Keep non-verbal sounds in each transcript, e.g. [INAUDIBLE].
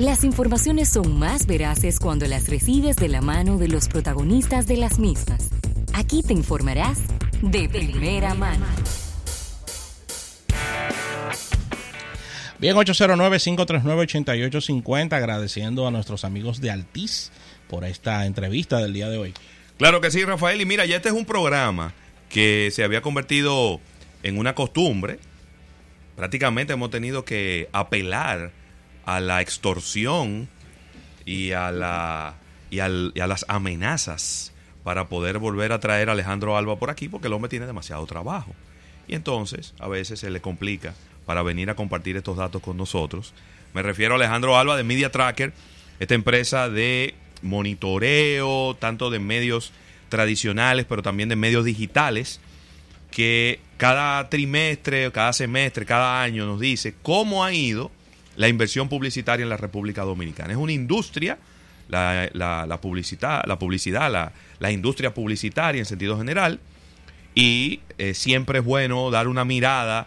Las informaciones son más veraces cuando las recibes de la mano de los protagonistas de las mismas. Aquí te informarás de primera mano. Bien, 809-539-8850, agradeciendo a nuestros amigos de Altiz por esta entrevista del día de hoy. Claro que sí, Rafael. Y mira, ya este es un programa que se había convertido en una costumbre. Prácticamente hemos tenido que apelar a la extorsión y a, la, y, al- y a las amenazas para poder volver a traer a Alejandro Alba por aquí porque el hombre tiene demasiado trabajo. Y entonces a veces se le complica para venir a compartir estos datos con nosotros. Me refiero a Alejandro Alba de Media Tracker, esta empresa de monitoreo, tanto de medios tradicionales, pero también de medios digitales, que cada trimestre, cada semestre, cada año nos dice cómo ha ido la inversión publicitaria en la República Dominicana. Es una industria, la, la- publicidad, la, publicidad la, la industria publicitaria en sentido general, y eh, siempre es bueno dar una mirada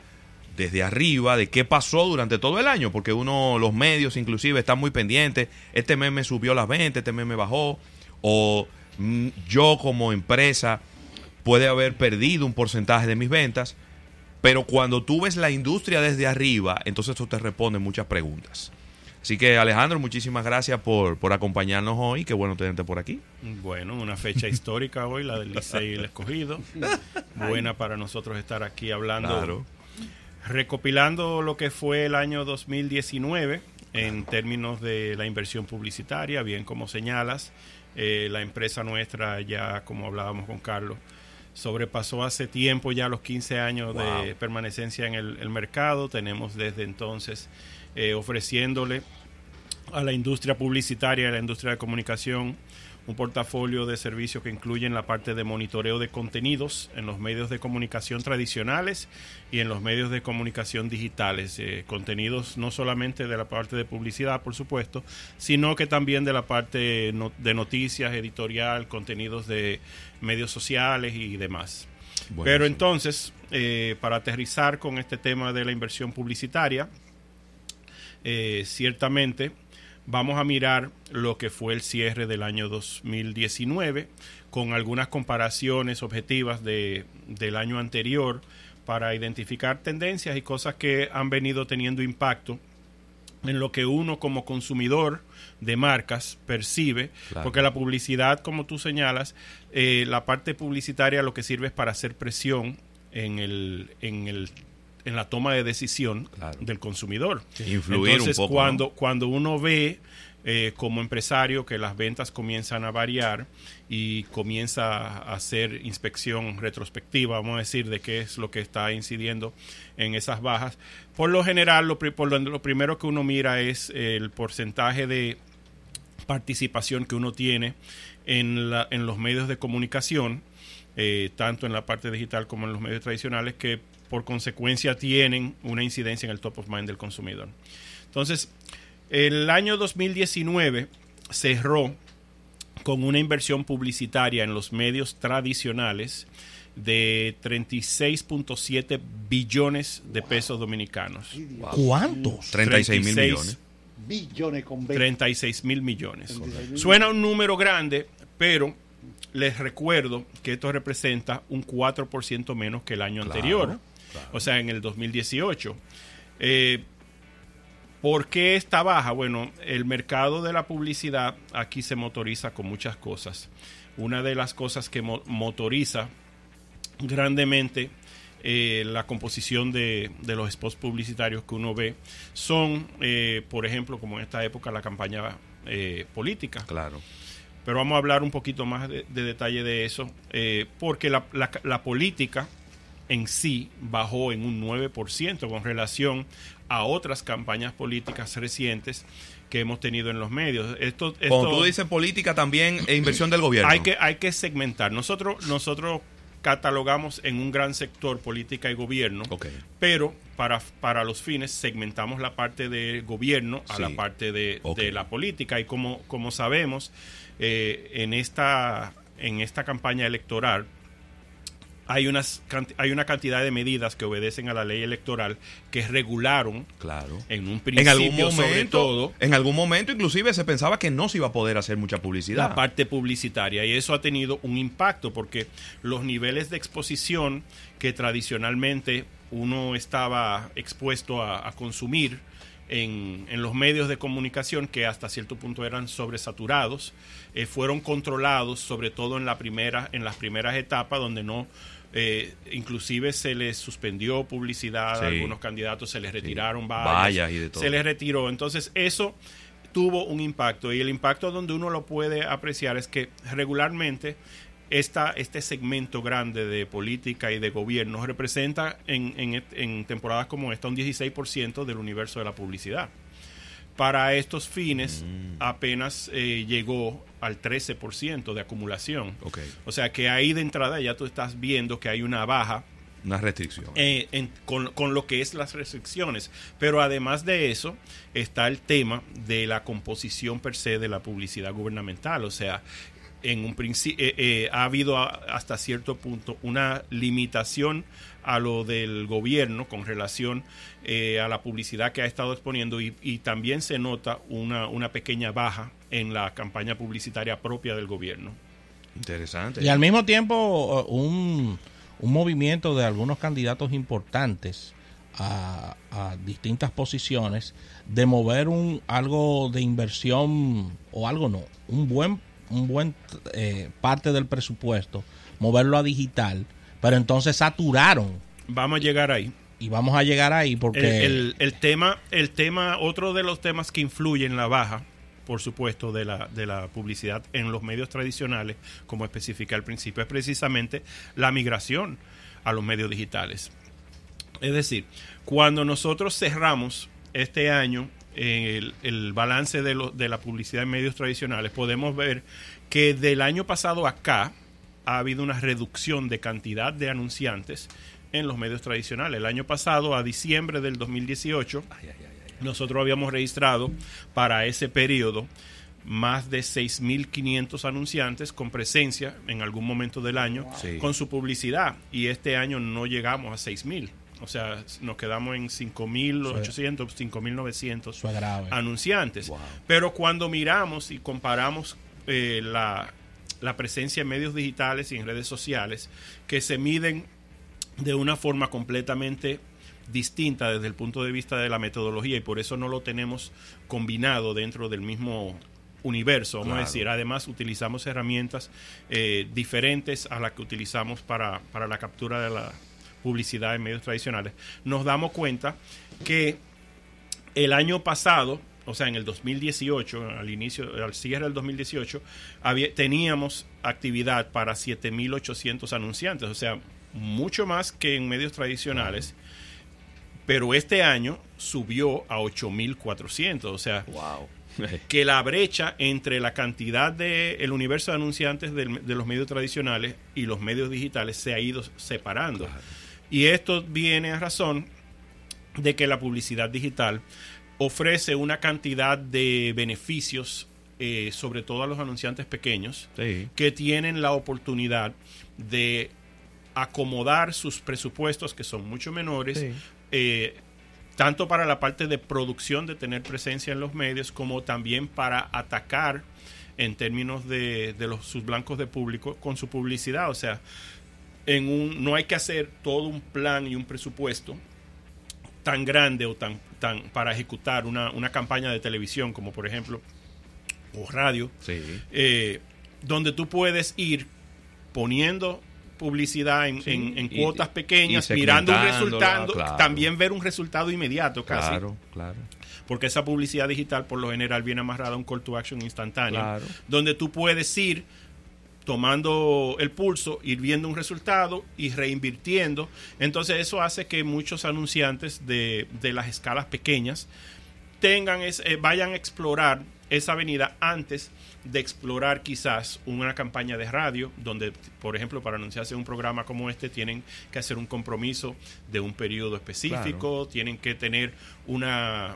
desde arriba de qué pasó durante todo el año, porque uno, los medios inclusive están muy pendientes, este meme subió las ventas, este meme bajó, o mm, yo como empresa puede haber perdido un porcentaje de mis ventas, pero cuando tú ves la industria desde arriba, entonces eso te responde muchas preguntas. Así que Alejandro, muchísimas gracias por, por acompañarnos hoy, qué bueno tenerte por aquí. Bueno, una fecha histórica hoy, la del Licey y el Escogido. Buena para nosotros estar aquí hablando, Claro. recopilando lo que fue el año 2019 en términos de la inversión publicitaria, bien como señalas, eh, la empresa nuestra ya, como hablábamos con Carlos, sobrepasó hace tiempo ya los 15 años de Wow. permanencia en el, el mercado. Tenemos desde entonces eh, ofreciéndole a la industria publicitaria, a la industria de comunicación, un portafolio de servicios que incluyen la parte de monitoreo de contenidos en los medios de comunicación tradicionales y en los medios de comunicación digitales. Eh, contenidos no solamente de la parte de publicidad, por supuesto, sino que también de la parte no- de noticias, editorial, contenidos de medios sociales y demás. Pero entonces, eh, para aterrizar con este tema de la inversión publicitaria, eh, ciertamente vamos a mirar lo que fue el cierre del año 2019 con algunas comparaciones objetivas de, del año anterior para identificar tendencias y cosas que han venido teniendo impacto en lo que uno como consumidor de marcas percibe, Claro. porque la publicidad, como tú señalas, eh, la parte publicitaria lo que sirve es para hacer presión en el, en el en la toma de decisión Claro. del consumidor. Influir Entonces, un poco. cuando, ¿no? cuando uno ve eh, como empresario que las ventas comienzan a variar y comienza a hacer inspección retrospectiva, vamos a decir, de qué es lo que está incidiendo en esas bajas, por lo general, lo, por lo, lo primero que uno mira es el porcentaje de participación que uno tiene en, la, en los medios de comunicación, eh, tanto en la parte digital como en los medios tradicionales, que por consecuencia tienen una incidencia en el top of mind del consumidor. Entonces, el año 2019 cerró con una inversión publicitaria en los medios tradicionales de 36.7 billones de pesos dominicanos. ¿Cuántos? 36 mil millones. Billones con 20. 36 mil millones. 36 mil Suena un número grande, pero les recuerdo que esto representa un 4% menos que el año Claro, anterior, claro. o sea, en el 2018. Eh, ¿Por qué está baja? Bueno, el mercado de la publicidad aquí se motoriza con muchas cosas. Una de las cosas que mo- motoriza grandemente eh, la composición de, de los spots publicitarios que uno ve son, eh, por ejemplo, como en esta época, la campaña eh, política. Claro. Pero vamos a hablar un poquito más de, de detalle de eso, porque la, la- la política en sí bajó en un 9% con relación a otras campañas políticas recientes que hemos tenido en los medios. Esto, Cuando esto- tú dices política también e inversión del gobierno. hay que, hay que segmentar. Nosotros, nosotros catalogamos en un gran sector política y gobierno, pero para, para los fines segmentamos la parte de gobierno a Sí. la parte de, de la política. Y como, como sabemos, eh, en, esta, en esta campaña electoral hay, unas, hay una cantidad de medidas que obedecen a la ley electoral que regularon Claro. en un En principio algún momento, sobre todo en algún momento inclusive se pensaba que no se iba a poder hacer mucha publicidad. la parte publicitaria y eso ha tenido un impacto porque los niveles de exposición que tradicionalmente uno estaba expuesto a, a consumir en, en los medios de comunicación que hasta cierto punto eran sobresaturados eh, fueron controlados sobre todo en la primera en las primeras etapas donde no eh, inclusive se les suspendió publicidad Sí. a algunos candidatos se les retiraron vallas, Vallas y de todo. se les retiró entonces eso tuvo un impacto y el impacto donde uno lo puede apreciar es que regularmente esta, este segmento grande de política y de gobierno representa en, en temporadas como esta un 16% del universo de la publicidad. Para estos fines apenas eh, llegó al 13% de acumulación. Ok. O sea que ahí de entrada ya tú estás viendo que hay una baja Una restricción. eh, en- con, con lo que es las restricciones. Pero además de eso está el tema de la composición per se de la publicidad gubernamental. O sea, en un principio ha habido a- hasta cierto punto una limitación a lo del gobierno con relación eh, a la publicidad que ha estado exponiendo y, y también se nota una, una pequeña baja en la campaña publicitaria propia del gobierno. Interesante. Y al mismo tiempo, uh, un, un movimiento de algunos candidatos importantes a, a distintas posiciones de mover un algo de inversión o algo no, un buen un buen eh, parte del presupuesto, moverlo a digital, pero entonces saturaron Vamos a llegar ahí. y vamos a llegar ahí El, porque el- el tema, el tema, otro de los temas que influye en la baja, por supuesto, de la, de la publicidad en los medios tradicionales, como especifica al principio, es precisamente la migración a los medios digitales. Es decir, cuando nosotros cerramos este año el, el balance de, lo- de la publicidad en medios tradicionales, podemos ver que del año pasado acá ha habido una reducción de cantidad de anunciantes en los medios tradicionales. El año pasado, a diciembre del 2018, nosotros habíamos registrado para ese periodo más de 6.500 anunciantes con presencia en algún momento del año Sí. con su publicidad y este año no llegamos a 6.000. O sea, nos quedamos en 5.800, 5.900 eso es grave. anunciantes. Wow. Pero cuando miramos y comparamos eh, la, la presencia en medios digitales y en redes sociales, que se miden de una forma completamente distinta desde el punto de vista de la metodología y por eso no lo tenemos combinado dentro del mismo universo, vamos Claro. a decir. Además, utilizamos herramientas eh, diferentes a las que utilizamos para, para la captura de la publicidad en medios tradicionales. Nos damos cuenta que el año pasado, o sea, en el 2018, al inicio, al cierre del 2018, había, teníamos actividad para 7.800 anunciantes, o sea, mucho más que en medios tradicionales. Pero este año subió a 8.400, o sea, Wow. que la brecha entre la cantidad de el universo de anunciantes del- de, los medios tradicionales y los medios digitales se ha ido separando. Y esto viene a razón de que la publicidad digital ofrece una cantidad de beneficios, eh, sobre todo a los anunciantes pequeños, Sí. que tienen la oportunidad de acomodar sus presupuestos, que son mucho menores, Sí. eh, tanto para la parte de producción, de tener presencia en los medios, como también para atacar en términos de, de los, sus blancos de público con su publicidad. O sea, en un, no hay que hacer todo un plan y un presupuesto tan grande o tan, tan para ejecutar una, una campaña de televisión, como por ejemplo, o radio, Sí. eh, donde tú puedes ir poniendo publicidad en, Sí, en- en y- cuotas pequeñas, mirando un resultado, claro. también ver un resultado inmediato casi, Claro, claro. porque esa publicidad digital por lo general viene amarrada a un call to action instantáneo, Claro. donde tú puedes ir tomando el pulso, ir viendo un resultado y reinvirtiendo. Entonces eso hace que muchos anunciantes de, de las escalas pequeñas tengan es- eh, vayan a explorar esa avenida antes de explorar quizás una campaña de radio, donde, por ejemplo, para anunciarse un programa como este, tienen que hacer un compromiso de un periodo específico, tienen que tener una,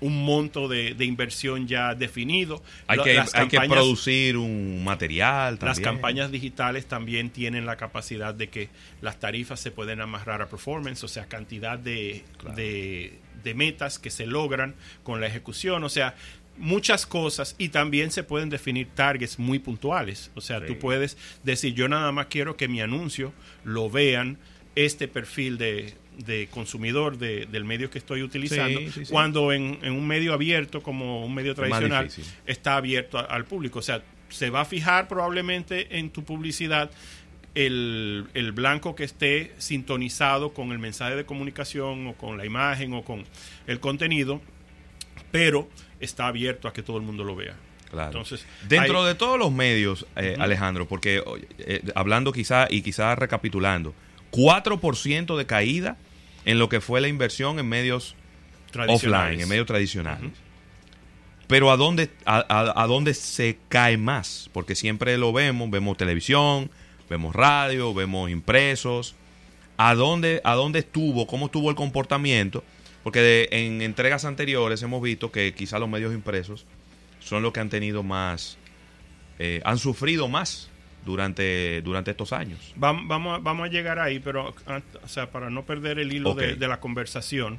un monto de, de inversión ya definido. Hay, que, las hay que producir un material también. las campañas digitales también tienen la capacidad de que las tarifas se pueden amarrar a performance, o sea, cantidad de, de, de metas que se logran con la ejecución, o sea, muchas cosas y también se pueden definir targets muy puntuales, o sea, Sí. tú puedes decir, yo nada más quiero que mi anuncio lo vean este perfil de, de consumidor de- del medio que estoy utilizando, Sí, sí, sí. cuando en, en un medio abierto como un medio tradicional está abierto a- al público. O sea, se va a fijar probablemente en tu publicidad el, el blanco que esté sintonizado con el mensaje de comunicación o con la imagen o con el contenido, pero está abierto a que todo el mundo lo vea. Claro. Entonces, Dentro hay- de todos los medios, eh, Alejandro, porque eh, hablando quizá y quizá recapitulando, 4% de caída en lo que fue la inversión en medios offline, en medios tradicionales. Pero ¿a dónde, a, a- a dónde se cae más? Porque siempre lo vemos, vemos televisión, vemos radio, vemos impresos. ¿A dónde, a dónde estuvo? ¿Cómo estuvo el comportamiento? Porque de- en entregas anteriores hemos visto que quizá los medios impresos son los que han tenido más, eh, han sufrido más durante, durante estos años. Vam- Vamos, a- vamos a llegar ahí, pero ah, o sea, para no perder el hilo de, la conversación,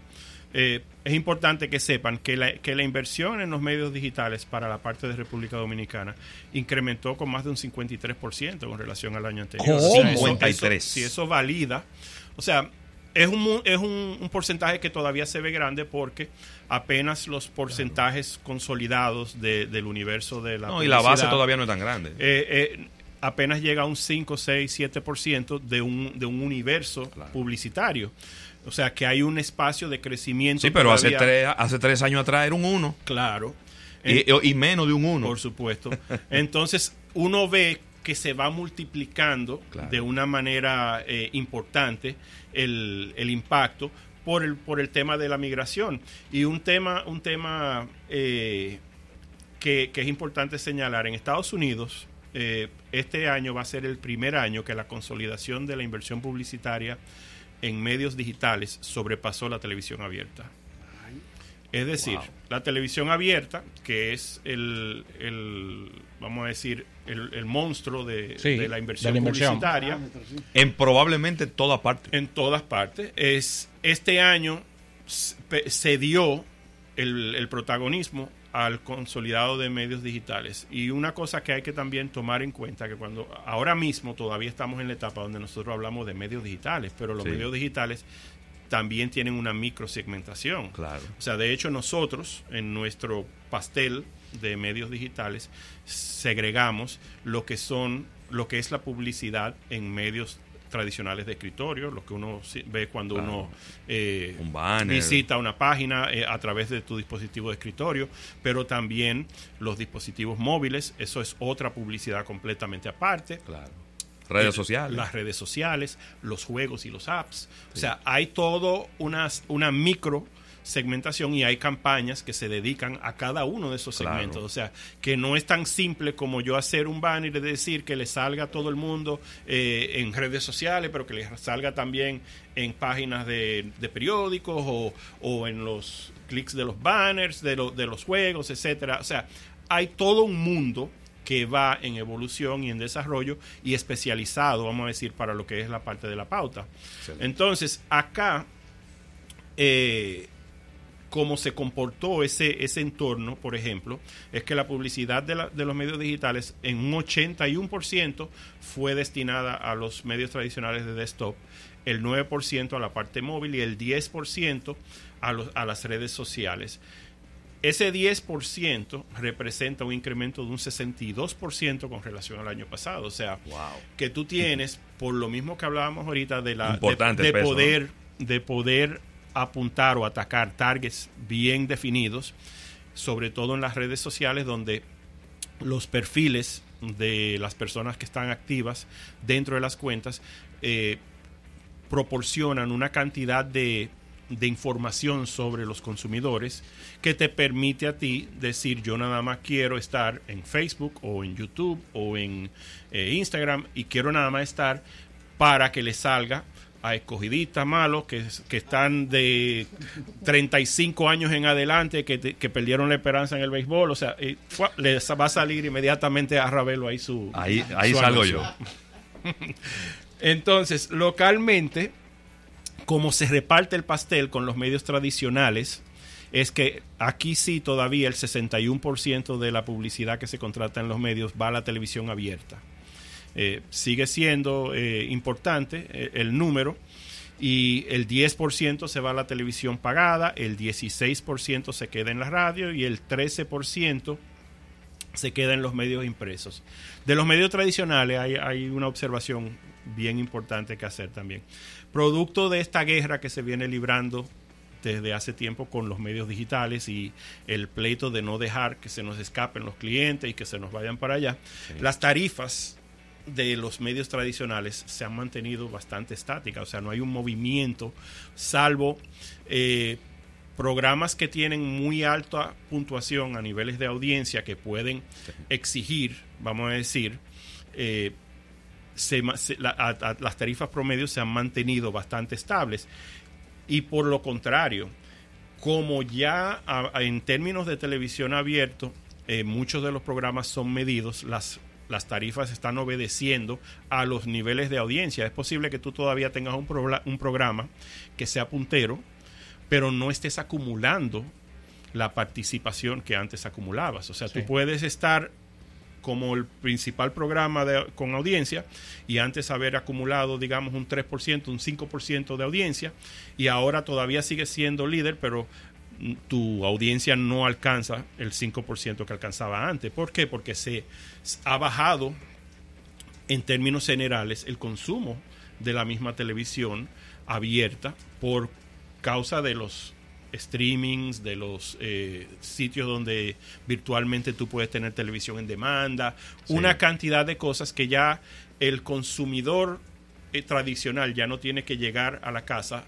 eh, es importante que sepan que la, que la inversión en los medios digitales para la parte de República Dominicana incrementó con más de un 53% con relación al año anterior. ¿Cómo? O sea, eso- 53. eso- si eso valida, o sea, es un, mu- es un, un porcentaje que todavía se ve grande porque apenas los porcentajes consolidados de- del universo de la No, y la base todavía no es tan grande. eh, eh, apenas llega a un 5, 6, 7% de un, de un universo Claro. publicitario. O sea que hay un espacio de crecimiento. sí, pero hace tres, hace tres años atrás era un 1. Claro. Y, y menos de un 1. Por supuesto. Entonces, uno ve que se va multiplicando Claro. de una manera eh, importante el, el impacto por el, por el tema de la migración. Y un tema, un tema eh, que, que es importante señalar, en Estados Unidos, eh, este año va a ser el primer año que la consolidación de la inversión publicitaria en medios digitales sobrepasó la televisión abierta. Es decir, Wow. la televisión abierta, que es el, el, vamos a decir, el, el monstruo de, Sí, de la inversión, de la inversión. publicitaria En probablemente toda parte. en todas partes, es este año se dio el, el protagonismo al consolidado de medios digitales. Y una cosa que hay que también tomar en cuenta, que cuando ahora mismo todavía estamos en la etapa donde nosotros hablamos de medios digitales, pero los Sí. medios digitales también tienen una microsegmentación. Claro. O sea, de hecho nosotros en nuestro pastel de medios digitales segregamos lo que son lo que es la publicidad en medios tradicionales de escritorio, lo que uno ve cuando Claro. uno eh, Un visita una página eh, a través de tu dispositivo de escritorio, pero también los dispositivos móviles, eso es otra publicidad completamente aparte. Claro. Redes sociales. Las redes sociales, los juegos y los apps. O sea, hay todo unas, una micro segmentación y hay campañas que se dedican a cada uno de esos Claro. segmentos. O sea, que no es tan simple como yo hacer un banner y decir que le salga a todo el mundo eh, en redes sociales, pero que le salga también en páginas de, de periódicos o, o en los clics de los banners, de, lo- de los juegos, etcétera. O sea, hay todo un mundo que va en evolución y en desarrollo y especializado, vamos a decir, para lo que es la parte de la pauta. Excelente. Entonces, acá, eh, como se comportó ese, ese entorno, por ejemplo, es que la publicidad de, la- de los medios digitales en un 81% fue destinada a los medios tradicionales de desktop, el 9% a la parte móvil y el 10% a, los, a las redes sociales. Ese 10% representa un incremento de un 62% con relación al año pasado. O sea, Wow. que tú tienes, por lo mismo que hablábamos ahorita de la de- Importante de, el peso, poder, de poder apuntar o atacar targets bien definidos, sobre todo en las redes sociales donde los perfiles de las personas que están activas dentro de las cuentas eh, proporcionan una cantidad de, información sobre los consumidores que te permite a ti decir yo nada más quiero estar en Facebook o en YouTube o en eh, Instagram y quiero nada más estar para que le salga a escogidistas malos que, que están de 35 años en adelante, que, que perdieron la esperanza en el béisbol. O sea, eh, les va a salir inmediatamente a Ravelo ahí su. Ahí, ahí salgo yo. [LAUGHS] Entonces, localmente, como se reparte el pastel con los medios tradicionales, es que aquí sí todavía el 61% de la publicidad que se contrata en los medios va a la televisión abierta. Eh, sigue siendo eh, importante eh, el número y el 10% se va a la televisión pagada, el 16% se queda en la radio y el 13% se queda en los medios impresos. De los medios tradicionales hay, hay una observación bien importante que hacer también. Producto de esta guerra que se viene librando desde hace tiempo con los medios digitales y el pleito de no dejar que se nos escapen los clientes y que se nos vayan para allá, las tarifas de los medios tradicionales se han mantenido bastante estáticas, o sea, no hay un movimiento, salvo eh, programas que tienen muy alta puntuación a niveles de audiencia que pueden exigir, vamos a decir, eh, las tarifas promedios se han mantenido bastante estables. Y por lo contrario, como ya en términos de televisión abierto, eh, muchos de los programas son medidos, las las tarifas están obedeciendo a los niveles de audiencia. Es posible que tú todavía tengas un, un programa que sea puntero, pero no estés acumulando la participación que antes acumulabas. O sea, tú puedes estar como el principal programa con audiencia y antes haber acumulado, digamos, un 3%, un 5% de audiencia y ahora todavía sigue siendo líder, pero tu audiencia no alcanza el 5% que alcanzaba antes. ¿Por qué? Porque se ha bajado en términos generales el consumo de la misma televisión abierta por causa de los streamings, de los eh, sitios donde virtualmente tú puedes tener televisión en demanda, una cantidad de cosas que ya el consumidor eh, tradicional ya no tiene que llegar a la casa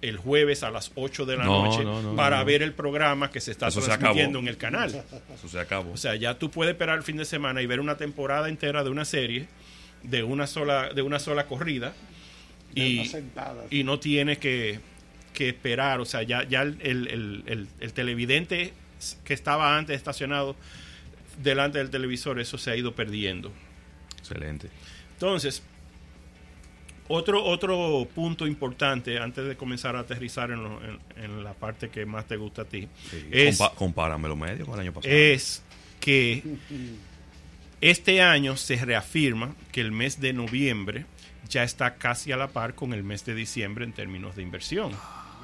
el jueves a las 8 de la noche para ver el programa que se está transmitiendo en el canal. Eso se acabó. O sea, ya tú puedes esperar el fin de semana y ver una temporada entera de una serie de una sola, de una sola corrida y, y no tienes que, esperar. O sea, ya, ya el, el televidente que estaba antes estacionado delante del televisor, eso se ha ido perdiendo. Excelente. Entonces, otro, otro punto importante, antes de comenzar a aterrizar en, la parte que más te gusta a ti, es, compárame los medios con el año pasado. Es que este año se reafirma que el mes de noviembre ya está casi a la par con el mes de diciembre en términos de inversión. Ah,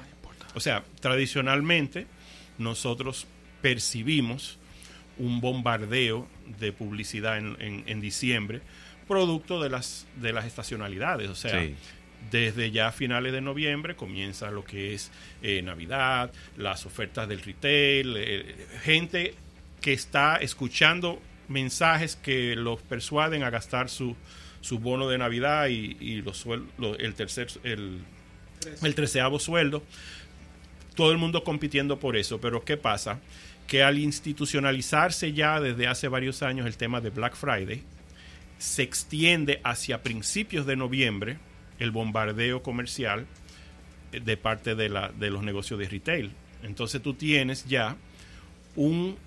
o sea, tradicionalmente nosotros percibimos un bombardeo de publicidad en diciembre producto de las, de las estacionalidades. O sea, desde ya finales de noviembre comienza lo que es eh, Navidad, las ofertas del retail, eh, gente que está escuchando mensajes que los persuaden a gastar su, su bono de Navidad y, los el tercer el, el treceavo sueldo. Todo el mundo compitiendo por eso, pero ¿qué pasa? Que al institucionalizarse ya desde hace varios años el tema de Black Friday, se extiende hacia principios de noviembre el bombardeo comercial eh, de parte de, la, de los negocios de retail. Entonces tú tienes ya un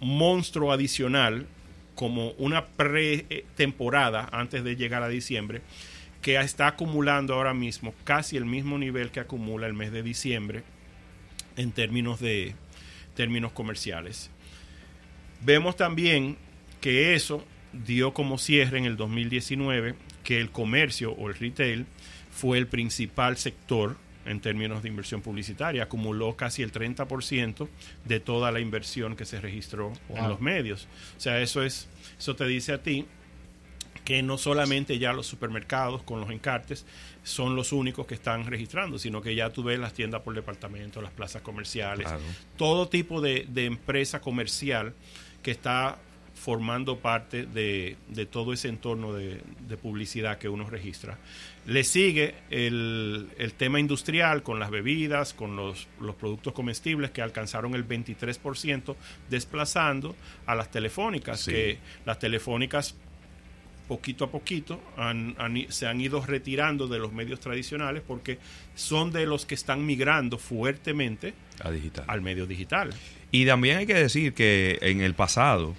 monstruo adicional como una pretemporada antes de llegar a diciembre que está acumulando ahora mismo casi el mismo nivel que acumula el mes de diciembre en términos de términos comerciales. Vemos también que eso dio como cierre en el 2019 que el comercio o el retail fue el principal sector en términos de inversión publicitaria, acumuló casi el 30% de toda la inversión que se registró en los medios. O sea, eso es eso te dice a ti que no solamente ya los supermercados con los encartes son los únicos que están registrando, sino que ya tú ves las tiendas por departamento, las plazas comerciales, todo tipo de, de empresa comercial que está formando parte de, todo ese entorno de, publicidad que uno registra. Le sigue el, tema industrial con las bebidas, con los, productos comestibles que alcanzaron el 23%, desplazando a las telefónicas, que las telefónicas poquito a poquito han- han- se han ido retirando de los medios tradicionales porque son de los que están migrando fuertemente A digital. al medio digital. Y también hay que decir que en el pasado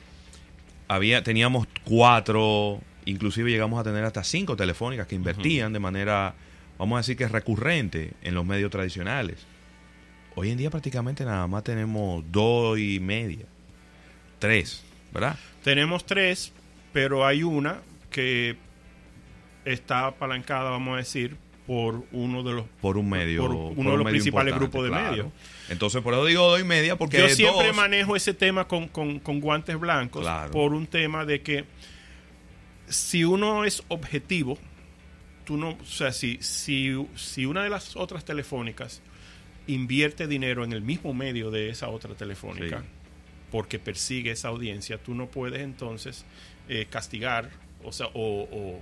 había teníamos cuatro, inclusive llegamos a tener hasta cinco telefónicas que invertían de manera, vamos a decir que recurrente en los medios tradicionales. Hoy en día prácticamente nada más tenemos dos y media, tres, ¿verdad? Tenemos tres, pero hay una que está apalancada, vamos a decir, por uno de los Por un medio. Por uno de los principales grupos de claro. medios. Entonces, por eso digo dos y media, porque Yo siempre dos- manejo ese tema con, con- con guantes blancos Claro. por un tema de que si uno es objetivo, tú no, o sea, si, si, si una de las otras telefónicas invierte dinero en el mismo medio de esa otra telefónica Sí. porque persigue esa audiencia, tú no puedes entonces eh, castigar, o sea, o, o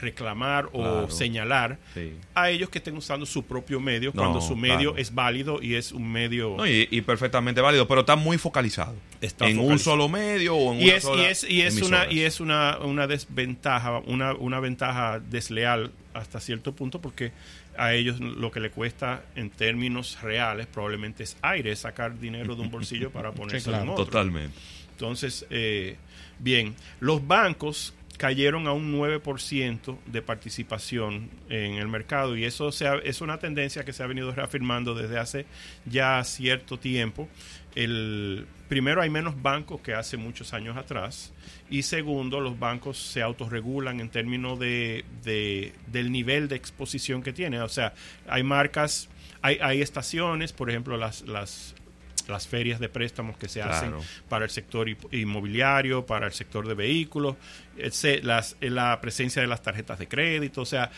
reclamar Claro. o señalar Sí. a ellos que estén usando su propio medio No, cuando su medio claro. es válido y es un medio No, y, y perfectamente válido, pero está muy focalizado. Está en un solo medio o en y una es, sola y es, y es una y es una, una desventaja una, una ventaja desleal hasta cierto punto porque a ellos lo que le cuesta en términos reales probablemente es aire sacar dinero de un bolsillo para [LAUGHS] ponerse claro. en otro Totalmente. entonces, eh, bien, los bancos cayeron a un 9% de participación en el mercado y eso se ha- es una tendencia que se ha venido reafirmando desde hace ya cierto tiempo. El, primero, hay menos bancos que hace muchos años atrás y segundo, los bancos se autorregulan en términos de, de- del nivel de exposición que tienen. O sea, hay marcas, hay, hay estaciones, por ejemplo, las, las, las ferias de préstamos que se hacen Claro. para el sector inmobiliario, para el sector de vehículos, las- eh, la presencia de las tarjetas de crédito, o sea,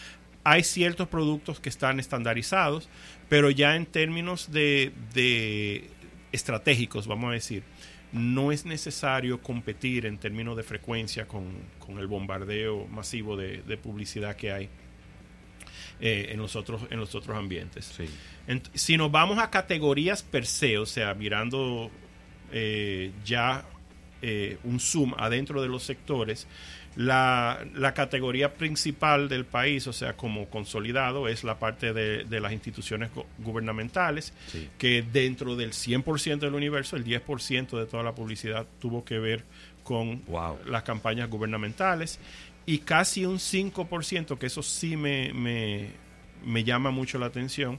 hay ciertos productos que están estandarizados, pero ya en términos de, de estratégicos, vamos a decir, no es necesario competir en términos de frecuencia con, con el bombardeo masivo de, de publicidad que hay eh, en, los otros, en los otros ambientes. Sí. Si nos vamos a categorías per se, o sea, mirando eh, ya eh, un zoom adentro de los sectores, la, la categoría principal del país, o sea, como consolidado, es la parte de, de las instituciones gu- gubernamentales, Sí. que dentro del 100% del universo, el 10% de toda la publicidad tuvo que ver con Wow. las campañas gubernamentales y casi un 5%, que eso sí me, me, me llama mucho la atención,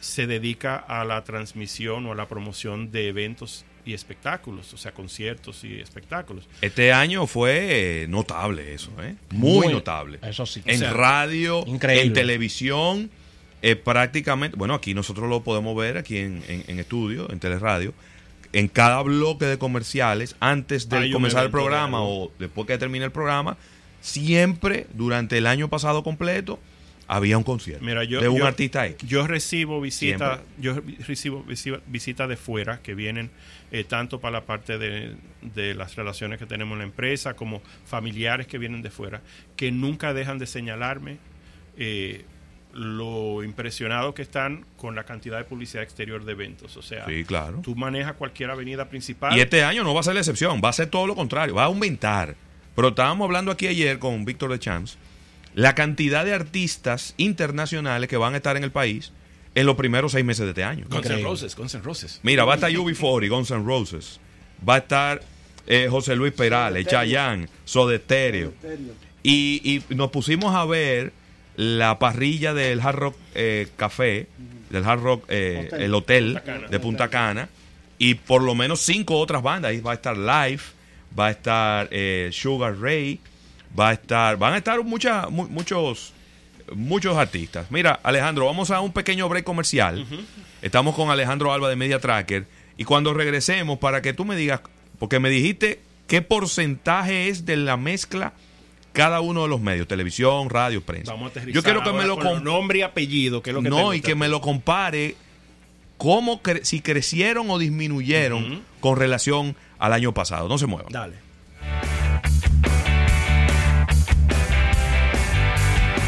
se dedica a la transmisión o a la promoción de eventos y espectáculos, o sea, conciertos y espectáculos. Este año fue eh, notable eso, ¿eh? Muy, Muy, notable. eso sí. En O sea, radio, increíble. en televisión, eh, prácticamente, bueno, aquí nosotros lo podemos ver aquí en, en- en estudio, en teleradio, en cada bloque de comerciales, antes de comenzar el programa o después que termine el programa, siempre durante el año pasado completo había un concierto Mira, yo, de un yo- artista X. Yo recibo visitas, yo recibo visi- visitas de fuera que vienen eh, tanto para la parte de, de las relaciones que tenemos en la empresa como familiares que vienen de fuera, que nunca dejan de señalarme eh, lo impresionado que están con la cantidad de publicidad exterior de eventos. O sea, Sí, claro. tú manejas cualquier avenida principal. Y este año no va a ser la excepción, va a ser todo lo contrario, va a aumentar. Pero estábamos hablando aquí ayer con Víctor de Champs, la cantidad de artistas internacionales que van a estar en el país en los primeros seis meses de este año. Guns N'. Roses, Guns N' Roses. Mira, va a estar UB40, Guns N' Roses, va a estar eh, José Luis Perales. Chayanne, Soda Stereo. Serio. Y, y nos pusimos a ver la parrilla del Hard Rock eh, Café, del Hard Rock, eh, Hotel. el hotel Punta de Punta Cana, y por lo menos cinco otras bandas. Ahí va a estar Live, va a estar eh, Sugar Ray, va a estar, van a estar muchas, mu- muchos, muchos artistas. Mira, Alejandro, vamos a un pequeño break comercial. Estamos con Alejandro Alba de Media Tracker. Y cuando regresemos, para que tú me digas, porque me dijiste qué porcentaje es de la mezcla cada uno de los medios, televisión, radio, prensa. Vamos a Yo quiero que me lo con nombre y apellido, que es lo que no, y que me lo compare cómo cre- si crecieron o disminuyeron con relación al año pasado. No se muevan. Dale.